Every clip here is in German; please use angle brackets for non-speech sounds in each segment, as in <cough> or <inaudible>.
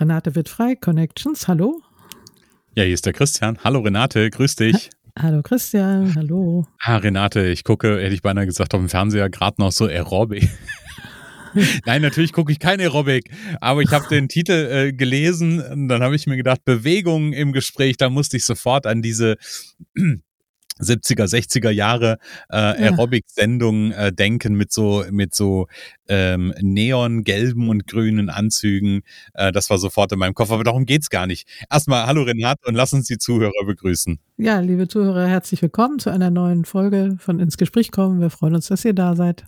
Renate wird frei, Connections, hallo. Ja, hier ist der Christian. Hallo Renate, grüß dich. Hallo Christian, hallo. Ah, Renate, ich gucke, hätte ich beinahe gesagt, auf dem Fernseher gerade noch so Aerobic. <laughs> Nein, natürlich gucke ich kein Aerobic, aber ich habe den Titel äh, gelesen und dann habe ich mir gedacht, Bewegung im Gespräch, da musste ich sofort an diese 70er, 60er Jahre äh, Aerobic-Sendungen äh, denken mit so mit so ähm, neongelben und grünen Anzügen. Äh, das war sofort in meinem Kopf, aber darum geht's gar nicht. Erstmal hallo Renat und lass uns die Zuhörer begrüßen. Ja, liebe Zuhörer, herzlich willkommen zu einer neuen Folge von Ins Gespräch kommen. Wir freuen uns, dass ihr da seid.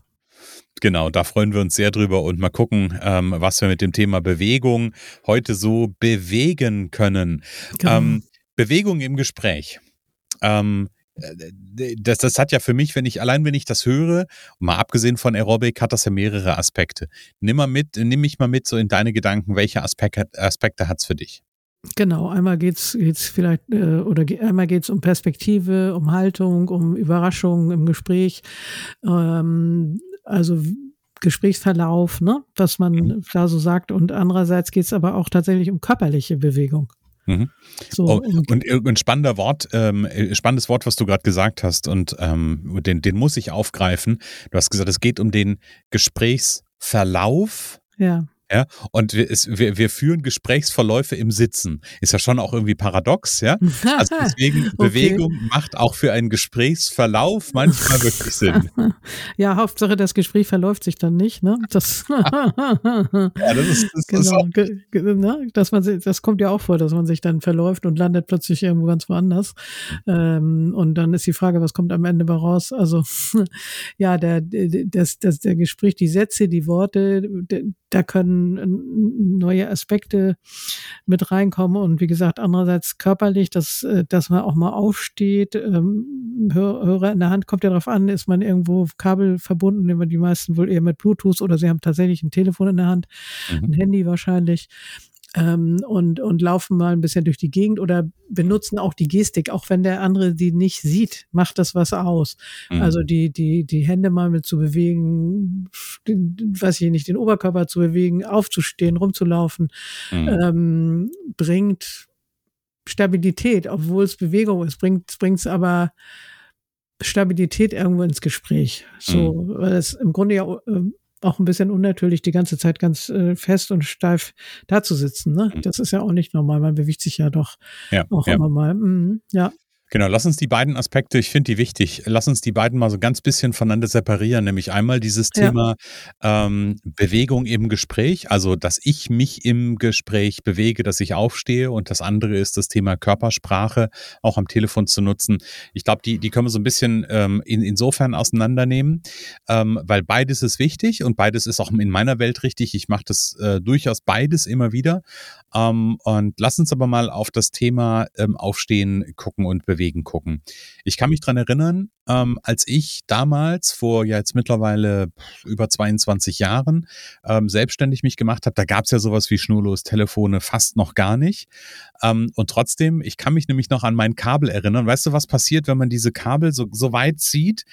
Genau, da freuen wir uns sehr drüber und mal gucken, ähm, was wir mit dem Thema Bewegung heute so bewegen können. Genau. Ähm, Bewegung im Gespräch. Ähm, äh, das, das hat ja für mich, wenn ich, allein wenn ich das höre, mal abgesehen von Aerobic, hat das ja mehrere Aspekte. Nimm mal mit, nimm mich mal mit so in deine Gedanken, welche Aspekte, Aspekte hat es für dich? Genau, einmal geht's geht's vielleicht äh, oder einmal geht's um Perspektive, um Haltung, um Überraschung im Gespräch, ähm, also Gesprächsverlauf, ne, was man mhm. da so sagt. Und andererseits geht's aber auch tatsächlich um körperliche Bewegung. Mhm. So, oh, und, ein spannender Wort, ähm, äh, spannendes Wort, was du gerade gesagt hast, und ähm, den, den muss ich aufgreifen. Du hast gesagt, es geht um den Gesprächsverlauf. Ja. Ja, und wir, es, wir, wir führen Gesprächsverläufe im Sitzen. Ist ja schon auch irgendwie paradox, ja? Also <laughs> deswegen, okay. Bewegung macht auch für einen Gesprächsverlauf manchmal wirklich Sinn. <laughs> Ja, Hauptsache, das Gespräch verläuft sich dann nicht, ne? Das, <laughs> ja, das ist, das genau, ist ne? dass man, das kommt ja auch vor, dass man sich dann verläuft und landet plötzlich irgendwo ganz woanders. Ähm, und dann ist die Frage, was kommt am Ende raus? Also, ja, der, das, das, der Gespräch, die Sätze, die Worte, da können neue Aspekte mit reinkommen und wie gesagt, andererseits körperlich, dass, äh, dass man auch mal aufsteht, ähm, Hörer in der Hand kommt ja darauf an, ist man irgendwo Kabel verbunden, immer die meisten wohl eher mit Bluetooth oder sie haben tatsächlich ein Telefon in der Hand, mhm. ein Handy wahrscheinlich ähm, und, und laufen mal ein bisschen durch die Gegend oder benutzen auch die Gestik, auch wenn der andere die nicht sieht, macht das was aus. Mhm. Also die, die, die Hände mal mit zu bewegen, den, weiß ich nicht, den Oberkörper zu bewegen, aufzustehen, rumzulaufen, mhm. ähm, bringt Stabilität, obwohl es Bewegung ist, bringt es aber Stabilität irgendwo ins Gespräch. So, mhm. weil es im Grunde ja äh, auch ein bisschen unnatürlich, die ganze Zeit ganz äh, fest und steif da zu sitzen. Ne? Mhm. Das ist ja auch nicht normal. Man bewegt sich ja doch ja, auch ja. immer mal. Mhm, ja. Genau, lass uns die beiden Aspekte, ich finde die wichtig, lass uns die beiden mal so ganz bisschen voneinander separieren, nämlich einmal dieses Thema ja. ähm, Bewegung im Gespräch, also dass ich mich im Gespräch bewege, dass ich aufstehe und das andere ist das Thema Körpersprache auch am Telefon zu nutzen. Ich glaube, die, die können wir so ein bisschen ähm, in, insofern auseinandernehmen, ähm, weil beides ist wichtig und beides ist auch in meiner Welt richtig. Ich mache das äh, durchaus beides immer wieder. Ähm, und lass uns aber mal auf das Thema ähm, Aufstehen gucken und bewegen Bewegen gucken. Ich kann mich dran erinnern, ähm, als ich damals vor ja jetzt mittlerweile über 22 Jahren ähm, selbstständig mich gemacht habe, da gab es ja sowas wie schnurlos Telefone fast noch gar nicht. Ähm, und trotzdem, ich kann mich nämlich noch an mein Kabel erinnern. Weißt du, was passiert, wenn man diese Kabel so, so weit zieht?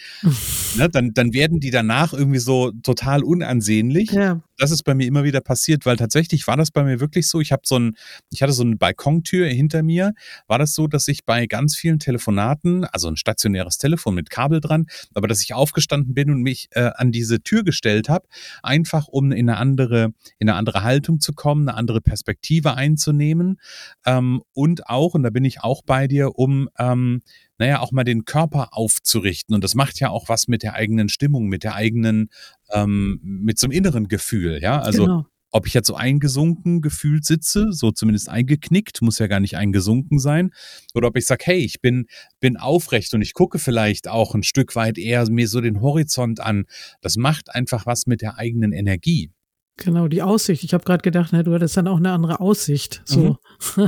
ne, dann, dann werden die danach irgendwie so total unansehnlich. Ja. Das ist bei mir immer wieder passiert, weil tatsächlich war das bei mir wirklich so. Ich habe so ein, ich hatte so eine Balkontür hinter mir. War das so, dass ich bei ganz vielen Telefonaten, also ein stationäres Telefon mit mit Kabel dran, aber dass ich aufgestanden bin und mich äh, an diese Tür gestellt habe, einfach um in eine andere, in eine andere Haltung zu kommen, eine andere Perspektive einzunehmen ähm, und auch, und da bin ich auch bei dir, um ähm, naja, auch mal den Körper aufzurichten. Und das macht ja auch was mit der eigenen Stimmung, mit der eigenen, ähm, mit so einem inneren Gefühl, ja. Also genau. Ob ich jetzt so eingesunken gefühlt sitze, so zumindest eingeknickt, muss ja gar nicht eingesunken sein, oder ob ich sage, hey, ich bin, bin aufrecht und ich gucke vielleicht auch ein Stück weit eher mir so den Horizont an. Das macht einfach was mit der eigenen Energie. Genau, die Aussicht. Ich habe gerade gedacht, ne, du hattest dann auch eine andere Aussicht. So. Mhm. <laughs>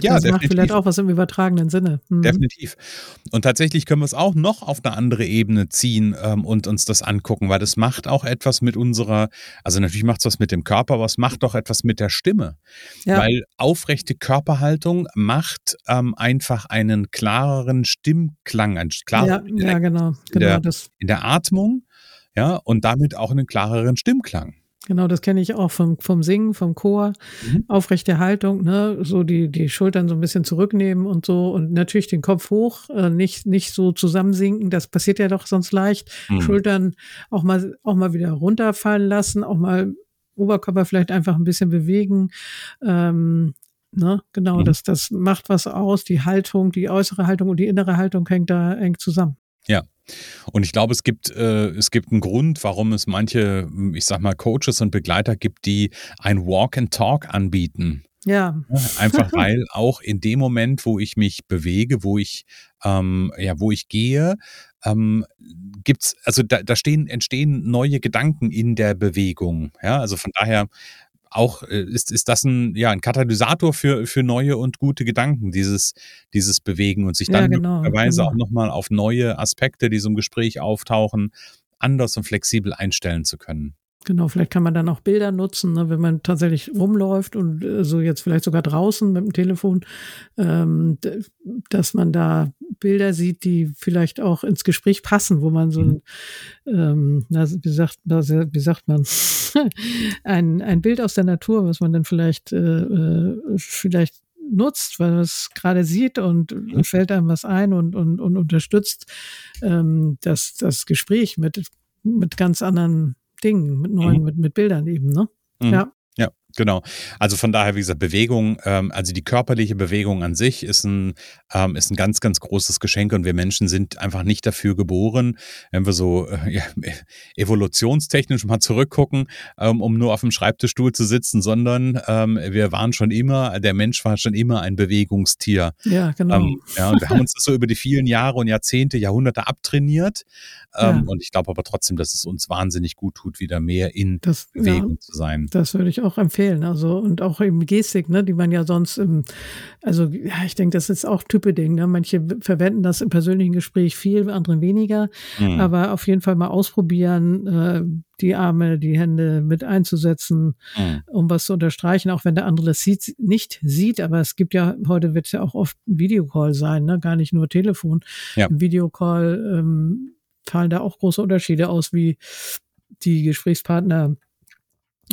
ja, das definitiv. macht vielleicht auch was im übertragenen Sinne. Mhm. Definitiv. Und tatsächlich können wir es auch noch auf eine andere Ebene ziehen ähm, und uns das angucken, weil das macht auch etwas mit unserer, also natürlich macht es was mit dem Körper, aber es macht auch etwas mit der Stimme. Ja. Weil aufrechte Körperhaltung macht ähm, einfach einen klareren Stimmklang, einen klareren ja, ja, genau, genau in, der, das. in der Atmung, ja, und damit auch einen klareren Stimmklang. Genau, das kenne ich auch vom, vom Singen, vom Chor. Mhm. Aufrechte Haltung, ne, so die, die Schultern so ein bisschen zurücknehmen und so und natürlich den Kopf hoch, äh, nicht, nicht so zusammensinken. Das passiert ja doch sonst leicht. Mhm. Schultern auch mal, auch mal wieder runterfallen lassen, auch mal Oberkörper vielleicht einfach ein bisschen bewegen. Ähm, ne, genau, mhm. das, das macht was aus. Die Haltung, die äußere Haltung und die innere Haltung hängt da eng zusammen. Ja, und ich glaube, es gibt, äh, es gibt einen Grund, warum es manche, ich sag mal, Coaches und Begleiter gibt, die ein Walk and Talk anbieten. Ja. Einfach <laughs> weil auch in dem Moment, wo ich mich bewege, wo ich, ähm, ja, wo ich gehe, ähm, gibt's, also da, da stehen, entstehen neue Gedanken in der Bewegung. Ja, also von daher auch äh, ist, ist das ein, ja, ein Katalysator für, für neue und gute Gedanken, dieses, dieses Bewegen und sich dann ja, genau, möglicherweise genau. auch nochmal auf neue Aspekte, die so im Gespräch auftauchen, anders und flexibel einstellen zu können. Genau, vielleicht kann man dann auch Bilder nutzen, ne, wenn man tatsächlich rumläuft und äh, so jetzt vielleicht sogar draußen mit dem Telefon, ähm, dass man da Bilder sieht, die vielleicht auch ins Gespräch passen, wo man so ein, mhm. ähm, na, wie sagt, wie sagt man, <laughs> ein, ein Bild aus der Natur, was man dann vielleicht, äh, äh vielleicht nutzt, weil man es gerade sieht und fällt einem was ein und, und, und unterstützt ähm, das, das Gespräch mit, mit ganz anderen Dingen, mit neuen, mhm. mit, mit Bildern eben, ne? Mhm. Ja. Genau. Also von daher, wie gesagt, Bewegung, ähm, also die körperliche Bewegung an sich ist ein, ähm, ist ein ganz, ganz großes Geschenk und wir Menschen sind einfach nicht dafür geboren, wenn wir so äh, ja, <laughs> evolutionstechnisch mal zurückgucken, ähm, um nur auf dem Schreibtischstuhl zu sitzen, sondern ähm, wir waren schon immer, der Mensch war schon immer ein Bewegungstier. Ja, genau. Ähm, ja, und wir haben uns das so über die vielen Jahre und Jahrzehnte, Jahrhunderte abtrainiert. Ja. Ähm, und ich glaube aber trotzdem, dass es uns wahnsinnig gut tut, wieder mehr in das, Bewegung ja, zu sein. Das würde ich auch empfehlen. Also und auch eben Gestik, ne, die man ja sonst im, also ja, ich denke, das ist auch Type-Ding. Ne? Manche verwenden das im persönlichen Gespräch viel, andere weniger. Mhm. Aber auf jeden Fall mal ausprobieren, äh, die Arme, die Hände mit einzusetzen, mhm. um was zu unterstreichen, auch wenn der andere das sieht, nicht sieht. Aber es gibt ja, heute wird es ja auch oft ein Videocall sein, ne? gar nicht nur Telefon. Ja. Ein Videocall ähm, fallen da auch große Unterschiede aus, wie die Gesprächspartner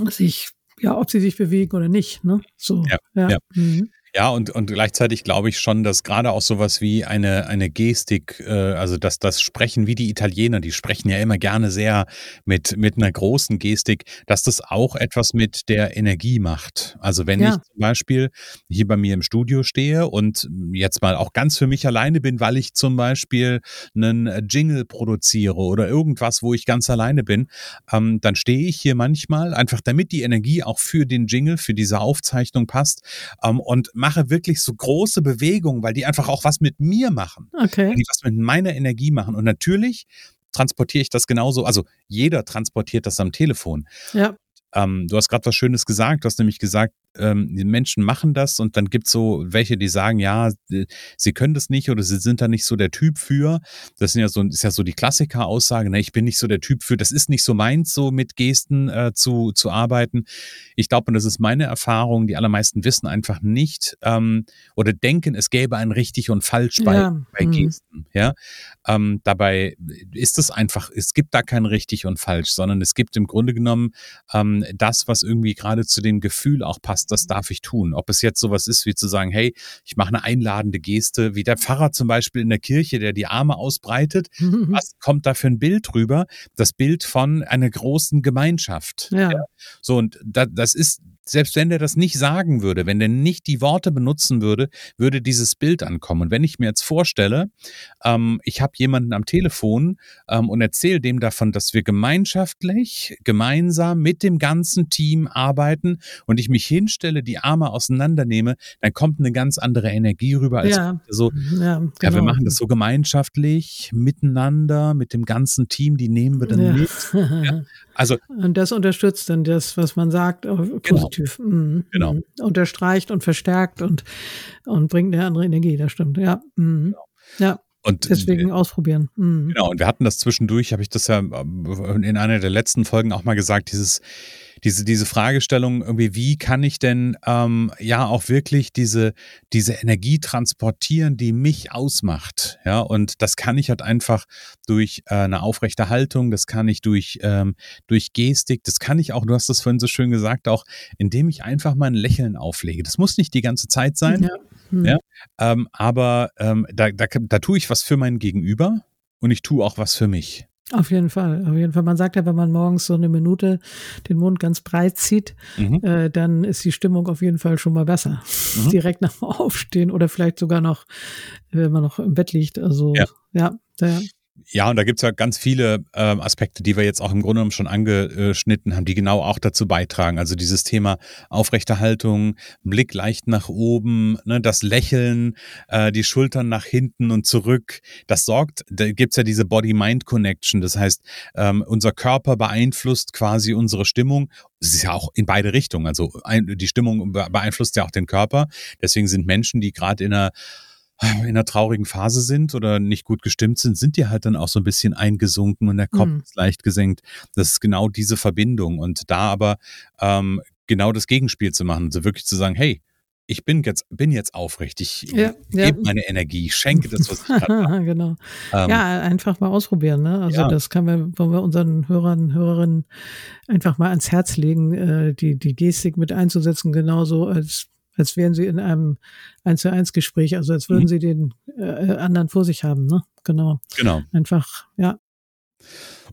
sich, ja, ob sie sich bewegen oder nicht. Ne? So, ja. ja. ja. Mhm. Ja, und, und gleichzeitig glaube ich schon, dass gerade auch sowas wie eine, eine Gestik, äh, also dass das Sprechen wie die Italiener, die sprechen ja immer gerne sehr mit, mit einer großen Gestik, dass das auch etwas mit der Energie macht. Also wenn ja. ich zum Beispiel hier bei mir im Studio stehe und jetzt mal auch ganz für mich alleine bin, weil ich zum Beispiel einen Jingle produziere oder irgendwas, wo ich ganz alleine bin, ähm, dann stehe ich hier manchmal einfach, damit die Energie auch für den Jingle, für diese Aufzeichnung passt ähm, und mache wirklich so große Bewegungen, weil die einfach auch was mit mir machen. Okay. Weil die was mit meiner Energie machen. Und natürlich transportiere ich das genauso. Also jeder transportiert das am Telefon. Ja. Ähm, du hast gerade was Schönes gesagt. Du hast nämlich gesagt, ähm, die Menschen machen das und dann gibt es so welche, die sagen, ja, sie können das nicht oder sie sind da nicht so der Typ für. Das sind ja so, ist ja so die Klassiker-Aussage, ne, ich bin nicht so der Typ für, das ist nicht so meins, so mit Gesten äh, zu, zu arbeiten. Ich glaube, und das ist meine Erfahrung, die allermeisten wissen einfach nicht ähm, oder denken, es gäbe ein richtig und falsch bei, ja. bei mhm. Gesten. Ja? Ähm, dabei ist es einfach, es gibt da kein richtig und falsch, sondern es gibt im Grunde genommen ähm, das, was irgendwie gerade zu dem Gefühl auch passt das, das darf ich tun. Ob es jetzt sowas ist, wie zu sagen, hey, ich mache eine einladende Geste, wie der Pfarrer zum Beispiel in der Kirche, der die Arme ausbreitet. <laughs> Was kommt da für ein Bild rüber? Das Bild von einer großen Gemeinschaft. Ja. ja. So, und da, das ist selbst wenn der das nicht sagen würde, wenn der nicht die Worte benutzen würde, würde dieses Bild ankommen. Und wenn ich mir jetzt vorstelle, ähm, ich habe jemanden am Telefon ähm, und erzähle dem davon, dass wir gemeinschaftlich, gemeinsam mit dem ganzen Team arbeiten und ich mich hinstelle, die Arme auseinandernehme, dann kommt eine ganz andere Energie rüber als ja. so, ja, genau. ja, wir genau. machen das so gemeinschaftlich, miteinander, mit dem ganzen Team, die nehmen wir dann ja. mit. <laughs> Also, und das unterstützt dann das, was man sagt, genau. Positiv. Genau. Mhm. genau. Mhm. Unterstreicht und verstärkt und, und bringt eine andere Energie, das stimmt, ja. Mhm. Genau. Ja. Und deswegen ausprobieren. Mhm. Genau, und wir hatten das zwischendurch, habe ich das ja in einer der letzten Folgen auch mal gesagt, dieses diese, diese Fragestellung irgendwie, wie kann ich denn ähm, ja auch wirklich diese, diese Energie transportieren, die mich ausmacht. Ja, und das kann ich halt einfach durch äh, eine aufrechte Haltung, das kann ich durch, ähm, durch Gestik, das kann ich auch, du hast das vorhin so schön gesagt, auch indem ich einfach mal ein Lächeln auflege. Das muss nicht die ganze Zeit sein. Ja. Hm. ja ähm, aber ähm, da, da, da tue ich was für mein Gegenüber und ich tue auch was für mich. Auf jeden Fall, auf jeden Fall. Man sagt ja, wenn man morgens so eine Minute den Mund ganz breit zieht, mhm. äh, dann ist die Stimmung auf jeden Fall schon mal besser. Mhm. Direkt nach dem Aufstehen oder vielleicht sogar noch, wenn man noch im Bett liegt. Also ja, ja, ja. Ja, und da gibt's ja ganz viele äh, Aspekte, die wir jetzt auch im Grunde genommen schon angeschnitten haben, die genau auch dazu beitragen. Also dieses Thema Aufrechterhaltung, Blick leicht nach oben, ne, das Lächeln, äh, die Schultern nach hinten und zurück. Das sorgt, da gibt's ja diese Body-Mind-Connection. Das heißt, ähm, unser Körper beeinflusst quasi unsere Stimmung. Es ist ja auch in beide Richtungen. Also die Stimmung beeinflusst ja auch den Körper. Deswegen sind Menschen, die gerade in einer in einer traurigen Phase sind oder nicht gut gestimmt sind, sind die halt dann auch so ein bisschen eingesunken und der Kopf mhm. ist leicht gesenkt. Das ist genau diese Verbindung. Und da aber ähm, genau das Gegenspiel zu machen, also wirklich zu sagen, hey, ich bin jetzt, bin jetzt aufrichtig, ich ja, gebe ja. meine Energie, schenke das, was ich <laughs> habe. genau. Ähm, ja, einfach mal ausprobieren. Ne? Also ja. das kann wir, wollen wir unseren Hörern, Hörerinnen einfach mal ans Herz legen, äh, die, die Gestik mit einzusetzen, genauso als als wären sie in einem 1 zu 1 Gespräch, also als würden mhm. sie den äh, anderen vor sich haben, ne? Genau. Genau. Einfach, ja.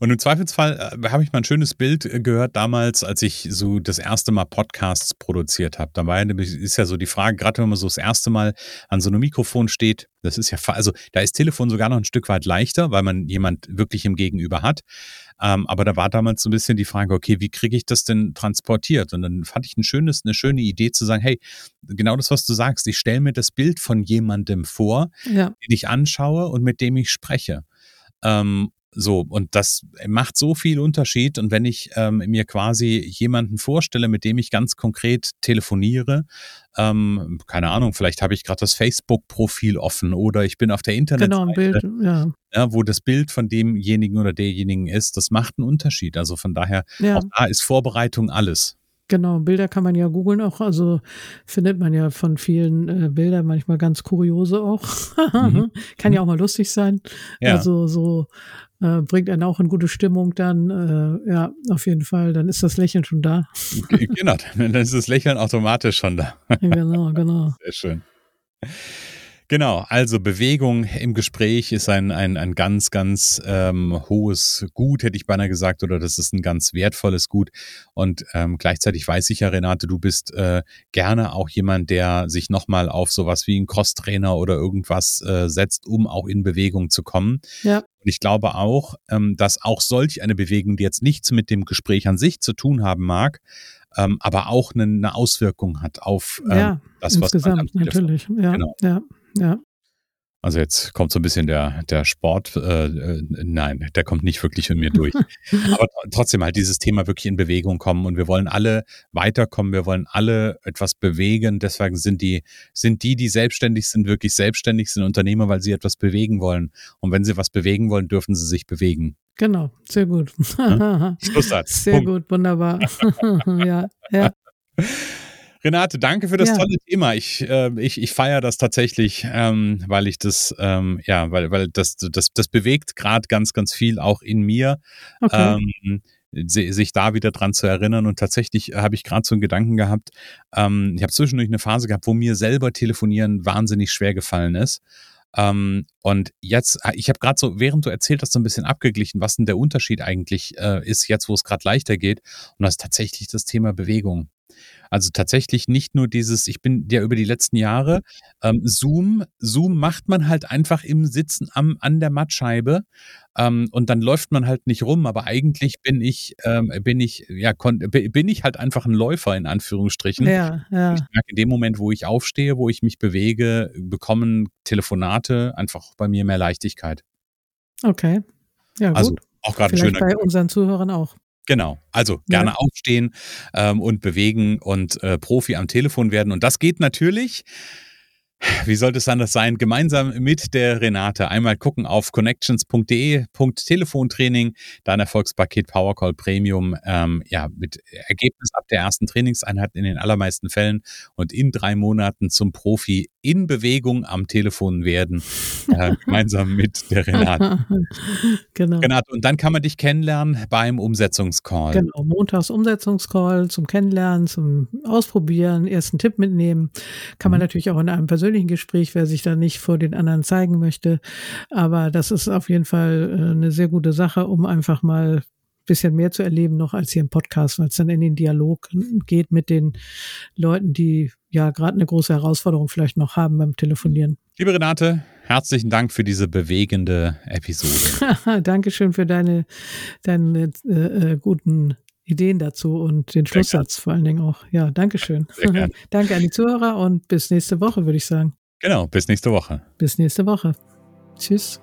Und im Zweifelsfall äh, habe ich mal ein schönes Bild äh, gehört damals, als ich so das erste Mal Podcasts produziert habe. Da war ist ja so die Frage, gerade wenn man so das erste Mal an so einem Mikrofon steht, das ist ja, also da ist Telefon sogar noch ein Stück weit leichter, weil man jemand wirklich im Gegenüber hat. Ähm, aber da war damals so ein bisschen die Frage, okay, wie kriege ich das denn transportiert? Und dann fand ich ein schönes, eine schöne Idee zu sagen, hey, genau das, was du sagst, ich stelle mir das Bild von jemandem vor, ja. den ich anschaue und mit dem ich spreche. Ähm, so, und das macht so viel Unterschied. Und wenn ich ähm, mir quasi jemanden vorstelle, mit dem ich ganz konkret telefoniere, ähm, keine Ahnung, vielleicht habe ich gerade das Facebook-Profil offen oder ich bin auf der Internetseite, genau, ein Bild, ja. ja. wo das Bild von demjenigen oder derjenigen ist, das macht einen Unterschied. Also von daher, ja. auch da ist Vorbereitung alles. Genau, Bilder kann man ja googeln auch, also findet man ja von vielen äh, Bildern manchmal ganz kuriose auch. <laughs> mhm. Kann ja auch mal lustig sein. Ja. Also so äh, bringt einen auch in gute Stimmung dann. Äh, ja, auf jeden Fall. Dann ist das Lächeln schon da. genau, dann ist das Lächeln automatisch schon da. <laughs> genau, genau. Sehr schön. Genau, also Bewegung im Gespräch ist ein, ein, ein ganz, ganz ähm, hohes Gut, hätte ich beinahe gesagt, oder das ist ein ganz wertvolles Gut. Und ähm, gleichzeitig weiß ich ja, Renate, du bist äh, gerne auch jemand, der sich nochmal auf sowas wie einen Crosstrainer oder irgendwas äh, setzt, um auch in Bewegung zu kommen. Ja. Und ich glaube auch, ähm, dass auch solch eine Bewegung, die jetzt nichts mit dem Gespräch an sich zu tun haben mag, ähm, aber auch eine, eine Auswirkung hat auf ähm, ja, das, was insgesamt natürlich. Ja, genau. ja. Ja. Also jetzt kommt so ein bisschen der, der Sport, äh, äh, nein, der kommt nicht wirklich in mir durch. <laughs> Aber trotzdem halt dieses Thema wirklich in Bewegung kommen und wir wollen alle weiterkommen, wir wollen alle etwas bewegen. Deswegen sind die, sind die, die selbstständig sind, wirklich selbstständig, sind Unternehmer, weil sie etwas bewegen wollen. Und wenn sie was bewegen wollen, dürfen sie sich bewegen. Genau, sehr gut. Ja? <laughs> Schlusssatz. Sehr Punkt. gut, wunderbar. <laughs> ja, ja. Renate, danke für das ja. tolle Thema. Ich, äh, ich, ich feiere das tatsächlich, ähm, weil ich das, ähm, ja, weil, weil das, das, das bewegt gerade ganz, ganz viel auch in mir. Okay. Ähm, sich da wieder dran zu erinnern. Und tatsächlich habe ich gerade so einen Gedanken gehabt. Ähm, ich habe zwischendurch eine Phase gehabt, wo mir selber telefonieren wahnsinnig schwer gefallen ist. Ähm, und jetzt, äh, ich habe gerade so, während du erzählt hast, so ein bisschen abgeglichen, was denn der Unterschied eigentlich äh, ist, jetzt wo es gerade leichter geht. Und das ist tatsächlich das Thema Bewegung. Also tatsächlich nicht nur dieses, ich bin ja über die letzten Jahre, ähm, Zoom, Zoom macht man halt einfach im Sitzen am, an der Mattscheibe ähm, und dann läuft man halt nicht rum, aber eigentlich bin ich, ähm, bin ich, ja, bin ich halt einfach ein Läufer in Anführungsstrichen. Ja, ja. Ich merke in dem Moment, wo ich aufstehe, wo ich mich bewege, bekommen Telefonate einfach bei mir mehr Leichtigkeit. Okay. Ja, also gut. Auch gerade schön. Bei unseren Zuhörern auch. Genau, also gerne ja. aufstehen ähm, und bewegen und äh, Profi am Telefon werden. Und das geht natürlich wie sollte es anders sein, gemeinsam mit der Renate einmal gucken auf connections.de, Telefontraining, dein Erfolgspaket Powercall Premium, ähm, ja, mit Ergebnis ab der ersten Trainingseinheit in den allermeisten Fällen und in drei Monaten zum Profi in Bewegung am Telefon werden, äh, <laughs> gemeinsam mit der Renate. <laughs> genau. Renate, und dann kann man dich kennenlernen beim Umsetzungscall. Genau, montags Umsetzungscall zum Kennenlernen, zum Ausprobieren, ersten Tipp mitnehmen. Kann man mhm. natürlich auch in einem persönlichen persönlichen Gespräch, wer sich da nicht vor den anderen zeigen möchte. Aber das ist auf jeden Fall äh, eine sehr gute Sache, um einfach mal ein bisschen mehr zu erleben noch als hier im Podcast, weil es dann in den Dialog geht mit den Leuten, die ja gerade eine große Herausforderung vielleicht noch haben beim Telefonieren. Liebe Renate, herzlichen Dank für diese bewegende Episode. <laughs> Dankeschön für deine, deine äh, äh, guten Ideen dazu und den Schlusssatz vor allen Dingen auch. Ja, Dankeschön. <laughs> Danke an die Zuhörer und bis nächste Woche, würde ich sagen. Genau, bis nächste Woche. Bis nächste Woche. Tschüss.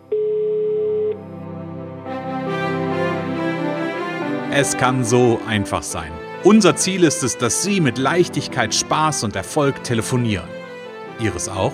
Es kann so einfach sein. Unser Ziel ist es, dass Sie mit Leichtigkeit, Spaß und Erfolg telefonieren. Ihres auch?